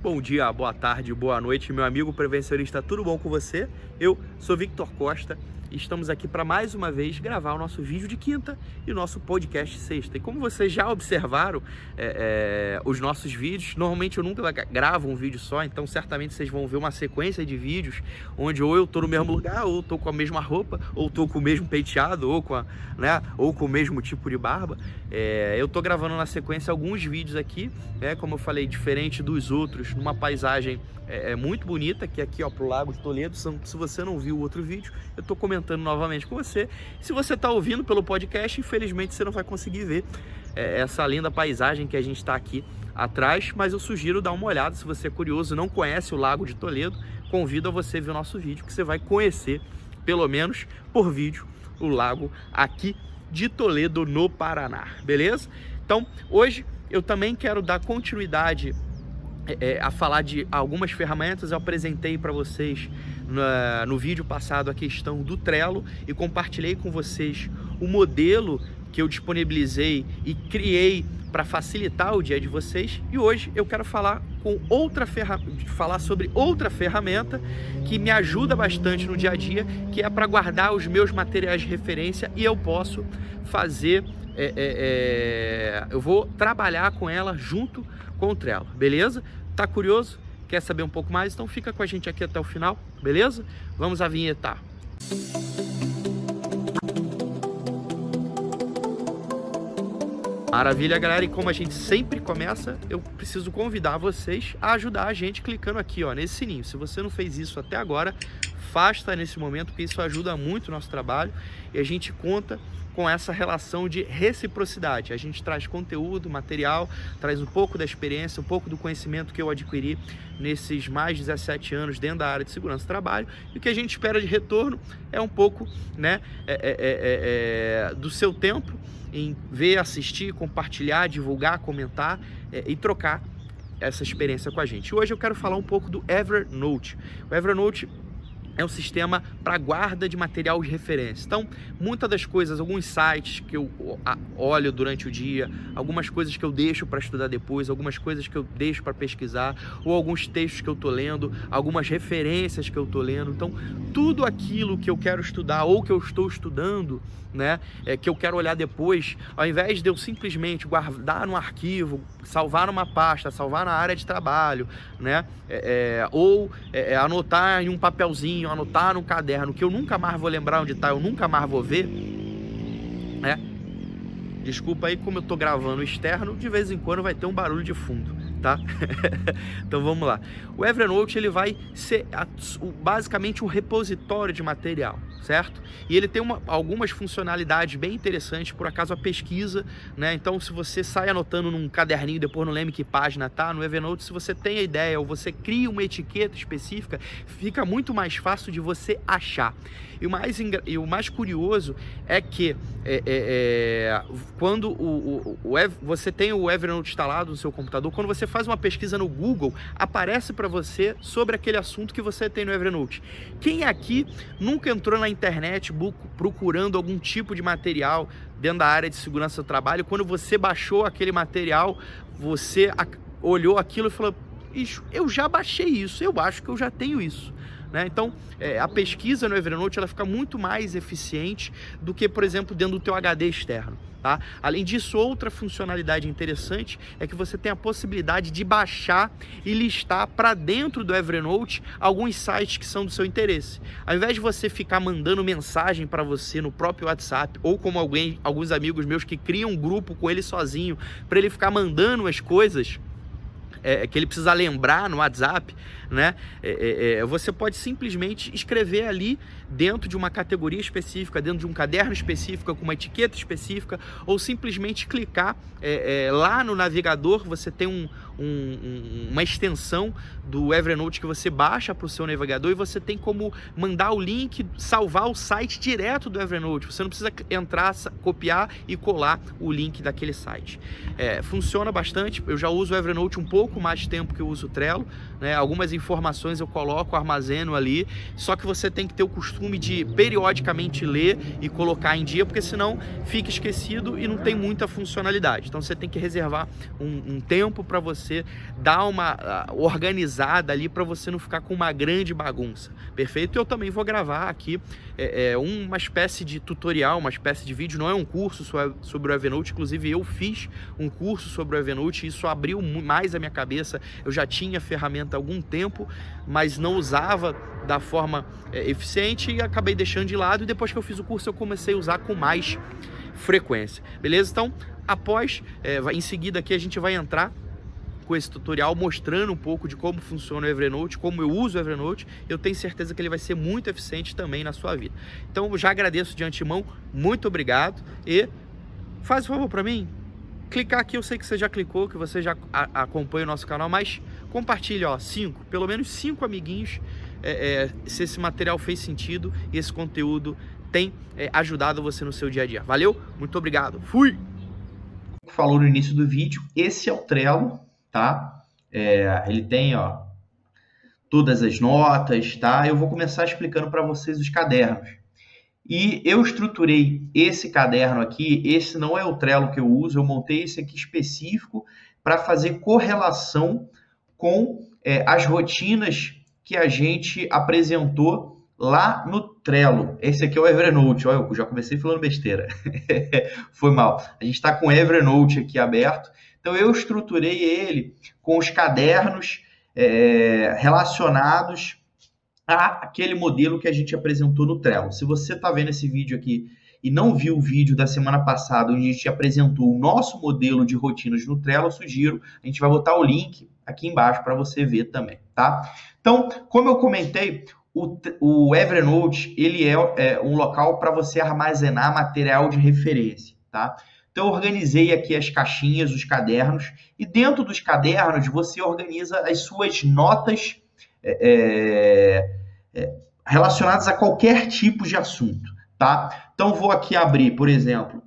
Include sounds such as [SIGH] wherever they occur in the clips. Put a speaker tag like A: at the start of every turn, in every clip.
A: Bom dia, boa tarde, boa noite, meu amigo prevencionista, tudo bom com você? Eu sou Victor Costa estamos aqui para mais uma vez gravar o nosso vídeo de quinta e o nosso podcast sexta. E como vocês já observaram é, é, os nossos vídeos, normalmente eu nunca gravo um vídeo só, então certamente vocês vão ver uma sequência de vídeos onde ou eu tô no mesmo lugar, ou tô com a mesma roupa, ou tô com o mesmo penteado, ou com, a, né, ou com o mesmo tipo de barba. É, eu tô gravando na sequência alguns vídeos aqui, né, como eu falei, diferente dos outros, numa paisagem é, é, muito bonita, que é aqui ó, pro Lago de Toledo. Se você não viu o outro vídeo, eu tô comentando novamente com você. Se você está ouvindo pelo podcast, infelizmente você não vai conseguir ver é, essa linda paisagem que a gente está aqui atrás, mas eu sugiro dar uma olhada se você é curioso, não conhece o Lago de Toledo, convido a você ver o nosso vídeo que você vai conhecer, pelo menos por vídeo, o lago aqui de Toledo, no Paraná, beleza? Então, hoje eu também quero dar continuidade é, a falar de algumas ferramentas. Eu apresentei para vocês no, vídeo passado a questão do Trello e compartilhei com vocês o modelo que eu disponibilizei e criei para facilitar o dia de vocês. E hoje eu quero falar com outra falar sobre outra ferramenta que me ajuda bastante no dia a dia, que é para guardar os meus materiais de referência e eu posso fazer é, é, é, eu vou trabalhar com ela junto com o Trello, beleza? Tá curioso? Quer saber um pouco mais? Então fica com a gente aqui até o final, beleza? Vamos à vinheta. Maravilha, galera. E como a gente sempre começa, eu preciso convidar vocês a ajudar a gente clicando aqui, ó, nesse sininho. Se você não fez isso até agora, faça nesse momento, porque isso ajuda muito o nosso trabalho e a gente conta com essa relação de reciprocidade. A gente traz conteúdo, material, traz um pouco da experiência, um pouco do conhecimento que eu adquiri nesses mais de 17 anos dentro da área de segurança do trabalho. E o que a gente espera de retorno é um pouco né, é, é, é, é, é do seu tempo em ver, assistir, compartilhar, divulgar, comentar é, e trocar essa experiência com a gente. Hoje eu quero falar um pouco do Evernote. O Evernote é um sistema para guarda de material de referência. Então, muitas das coisas, alguns sites que eu olho durante o dia, algumas coisas que eu deixo para estudar depois, algumas coisas que eu deixo para pesquisar, ou alguns textos que eu estou lendo, algumas referências que eu estou lendo. Então, tudo aquilo que eu quero estudar ou que eu estou estudando, né, é, que eu quero olhar depois, ao invés de eu simplesmente guardar no arquivo, salvar numa pasta, salvar na área de trabalho, né, é, é, ou é, é, anotar em um papelzinho anotar no caderno, que eu nunca mais vou lembrar onde está, eu nunca mais vou ver, né? Desculpa aí como eu tô gravando externo, de vez em quando vai ter um barulho de fundo, tá? [LAUGHS] então vamos lá. O Evernote ele vai ser basicamente um repositório de material certo? E ele tem uma, algumas funcionalidades bem interessantes, por acaso a pesquisa, né? Então, se você sai anotando num caderninho, depois não lembra que página tá, no Evernote, se você tem a ideia ou você cria uma etiqueta específica, fica muito mais fácil de você achar. E o mais, e o mais curioso é que é, é, é, quando o, o, o, você tem o Evernote instalado no seu computador, quando você faz uma pesquisa no Google, aparece para você sobre aquele assunto que você tem no Evernote. Quem aqui nunca entrou na internet procurando algum tipo de material dentro da área de segurança do trabalho, quando você baixou aquele material, você olhou aquilo e falou: eu já baixei isso, eu acho que eu já tenho isso. Né? Então, é, a pesquisa no Evernote ela fica muito mais eficiente do que, por exemplo, dentro do teu HD externo. Tá? Além disso, outra funcionalidade interessante é que você tem a possibilidade de baixar e listar para dentro do Evernote alguns sites que são do seu interesse. Ao invés de você ficar mandando mensagem para você no próprio WhatsApp ou como alguém, alguns amigos meus que criam um grupo com ele sozinho para ele ficar mandando as coisas, é, que ele precisa lembrar no WhatsApp, né? É, é, é, você pode simplesmente escrever ali dentro de uma categoria específica, dentro de um caderno específico, com uma etiqueta específica, ou simplesmente clicar é, é, lá no navegador. Você tem um, um, uma extensão do Evernote que você baixa para o seu navegador e você tem como mandar o link, salvar o site direto do Evernote. Você não precisa entrar, copiar e colar o link daquele site. funciona bastante. Eu já uso o Evernote um pouco mais tempo que eu uso o Trello. Né? Algumas informações eu coloco, armazeno ali, só que você tem que ter o costume de periodicamente ler e colocar em dia, porque senão fica esquecido e não tem muita funcionalidade. Então você tem que reservar um, um tempo para você dar uma uh, organizada ali para você não ficar com uma grande bagunça, perfeito? Eu também vou gravar aqui é, é, uma espécie de tutorial, uma espécie de vídeo, não é um curso sobre o Evernote, inclusive eu fiz um curso sobre o Evernote, isso abriu mais a minha cabeça, eu já tinha ferramenta há algum tempo, mas não usava da forma é, eficiente e acabei deixando de lado e depois que eu fiz o curso eu comecei a usar com mais frequência, beleza? Então, após, é, em seguida aqui a gente vai entrar com esse tutorial mostrando um pouco de como funciona o Evernote, como eu uso o Evernote, eu tenho certeza que ele vai ser muito eficiente também na sua vida. Então, já agradeço de antemão, muito obrigado e faz um favor para mim, clicar aqui, eu sei que você já clicou, que você já acompanha o nosso canal, mas compartilhe, ó, cinco, pelo menos cinco amiguinhos, é, é, se esse material fez sentido e esse conteúdo tem é, ajudado você no seu dia a dia. Valeu? Muito obrigado. Fui!
B: Falou no início do vídeo, esse é o Trello, tá? É, ele tem, ó, todas as notas, tá? Eu vou começar explicando para vocês os cadernos. E eu estruturei esse caderno aqui, esse não é o Trello que eu uso, eu montei esse aqui específico para fazer correlação com é, as rotinas que a gente apresentou lá no Trello. Esse aqui é o Evernote. Olha, eu já comecei falando besteira. [LAUGHS] Foi mal. A gente está com o Evernote aqui aberto. Então eu estruturei ele com os cadernos é, relacionados àquele modelo que a gente apresentou no Trello. Se você está vendo esse vídeo aqui e não viu o vídeo da semana passada, onde a gente apresentou o nosso modelo de rotinas no Trello, eu sugiro, a gente vai botar o link aqui embaixo para você ver também, tá? Então, como eu comentei, o, o Evernote ele é, é um local para você armazenar material de referência, tá? Então, eu organizei aqui as caixinhas, os cadernos, e dentro dos cadernos você organiza as suas notas é, é, é relacionadas a qualquer tipo de assunto, tá? Então, vou aqui abrir, por exemplo,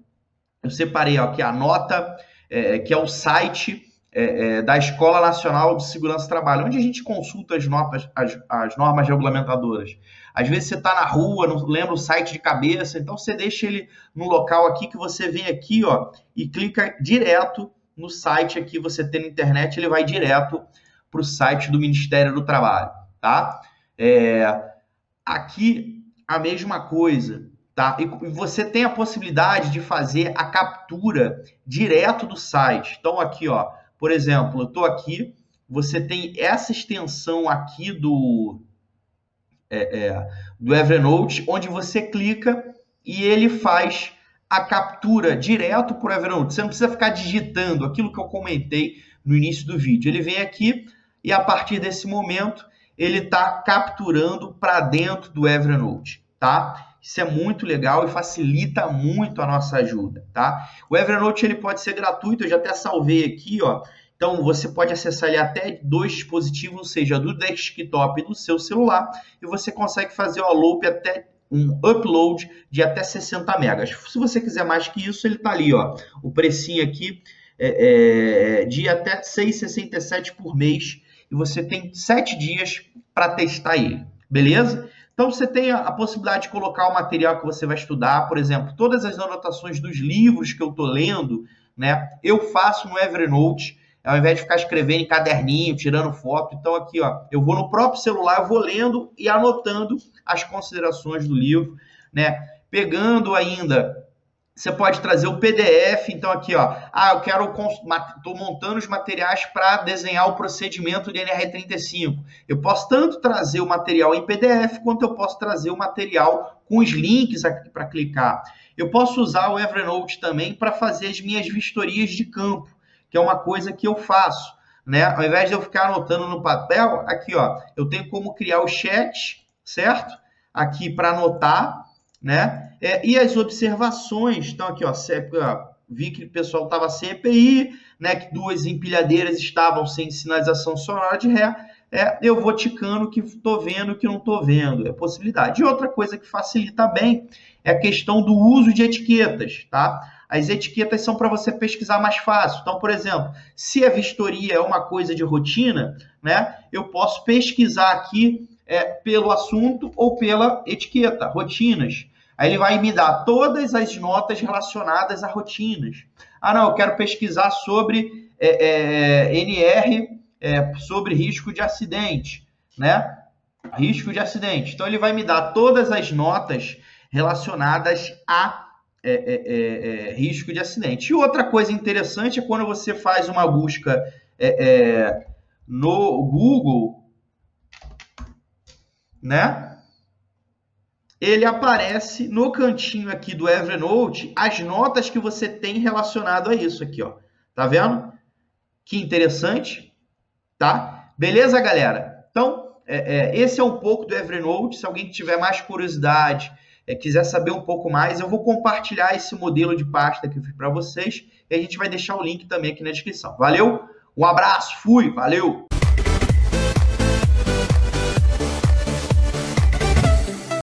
B: eu separei aqui a nota, é, que é o site é, é, da Escola Nacional de Segurança do Trabalho, onde a gente consulta as, notas, as, as normas regulamentadoras. Às vezes você está na rua, não lembra o site de cabeça, então você deixa ele no local aqui que você vem aqui ó, e clica direto no site aqui, você tem na internet, ele vai direto para o site do Ministério do Trabalho. Tá? É, aqui a mesma coisa. Tá? E você tem a possibilidade de fazer a captura direto do site. Então, aqui, ó, por exemplo, eu estou aqui, você tem essa extensão aqui do, é, é, do Evernote, onde você clica e ele faz a captura direto para o Evernote. Você não precisa ficar digitando aquilo que eu comentei no início do vídeo. Ele vem aqui e a partir desse momento ele está capturando para dentro do Evernote, tá? Isso é muito legal e facilita muito a nossa ajuda, tá? O Evernote ele pode ser gratuito, eu já até salvei aqui, ó. Então você pode acessar ele até dois dispositivos, ou seja, do desktop e do seu celular, e você consegue fazer o upload até um upload de até 60 megas. Se você quiser mais que isso, ele está ali, ó. O precinho aqui é, é de até 6,67 por mês e você tem 7 dias para testar ele, beleza? Então você tem a, possibilidade de colocar o material que você vai estudar, por exemplo, todas as anotações dos livros que eu estou lendo, né? Eu faço no Evernote, ao invés de ficar escrevendo em caderninho, tirando foto. Então aqui, ó, eu vou no próprio celular, eu vou lendo e anotando as considerações do livro, né? Pegando ainda você pode trazer o PDF, então aqui, ó, ah, eu quero, estou montando os materiais para desenhar o procedimento de NR35. Eu posso tanto trazer o material em PDF, quanto eu posso trazer o material com os links aqui para clicar. Eu posso usar o Evernote também para fazer as minhas vistorias de campo, que é uma coisa que eu faço, né? Ao invés de eu ficar anotando no papel, aqui, ó, eu tenho como criar o chat, certo? Aqui para anotar, né? É, e as observações, então aqui, ó, vi que o pessoal estava sem EPI, né, que duas empilhadeiras estavam sem sinalização sonora de ré, é, eu vou ticando que estou vendo que não estou vendo, é possibilidade. E outra coisa que facilita bem é a questão do uso de etiquetas, tá? As etiquetas são para você pesquisar mais fácil. Então, por exemplo, se a vistoria é uma coisa de rotina, né, eu posso pesquisar aqui é, pelo assunto ou pela etiqueta, rotinas. Aí ele vai me dar todas as notas relacionadas a rotinas. Ah, não, eu quero pesquisar sobre é, é, NR é, sobre risco de acidente, né? Risco de acidente. Então ele vai me dar todas as notas relacionadas a é, é, é, risco de acidente. E outra coisa interessante é quando você faz uma busca no Google, né? Ele aparece no cantinho aqui do Evernote as notas que você tem relacionado a isso aqui, ó. Tá vendo? Que interessante, tá? Beleza, galera? Então, é, é, esse é um pouco do Evernote. Se alguém tiver mais curiosidade, é, quiser saber um pouco mais, eu vou compartilhar esse modelo de pasta que eu fiz para vocês e a gente vai deixar o link também aqui na descrição. Valeu? Um abraço, fui, valeu!